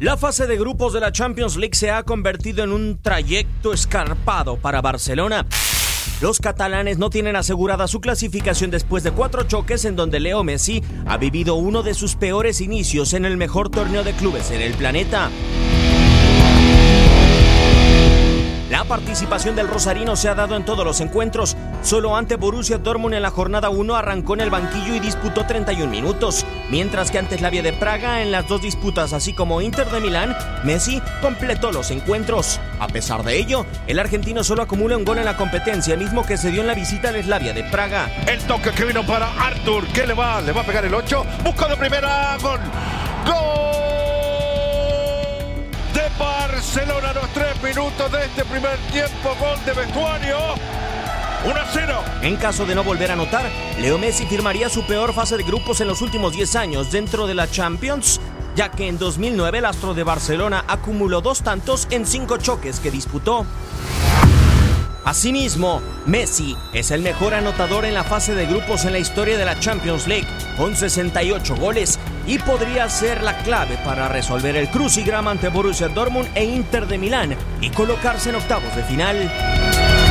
La fase de grupos de la Champions League se ha convertido en un trayecto escarpado para Barcelona. Los catalanes no tienen asegurada su clasificación después de cuatro choques en donde Leo Messi ha vivido uno de sus peores inicios en el mejor torneo de clubes en el planeta. Participación del Rosarino se ha dado en todos los encuentros. Solo ante Borussia Dortmund en la jornada 1 arrancó en el banquillo y disputó 31 minutos, mientras que ante Slavia de Praga en las dos disputas, así como Inter de Milán, Messi completó los encuentros. A pesar de ello, el argentino solo acumula un gol en la competencia, mismo que se dio en la visita al Slavia de Praga. El toque que vino para Arthur, ¿qué le va? Le va a pegar el 8, busca de primera, gol. ¡Gol! Barcelona los tres minutos de este primer tiempo. Gol de vestuario. 1 a 0. En caso de no volver a anotar, Leo Messi firmaría su peor fase de grupos en los últimos 10 años dentro de la Champions, ya que en 2009 el astro de Barcelona acumuló dos tantos en cinco choques que disputó. Asimismo, Messi es el mejor anotador en la fase de grupos en la historia de la Champions League, con 68 goles, y podría ser la clave para resolver el crucigrama ante Borussia Dortmund e Inter de Milán y colocarse en octavos de final.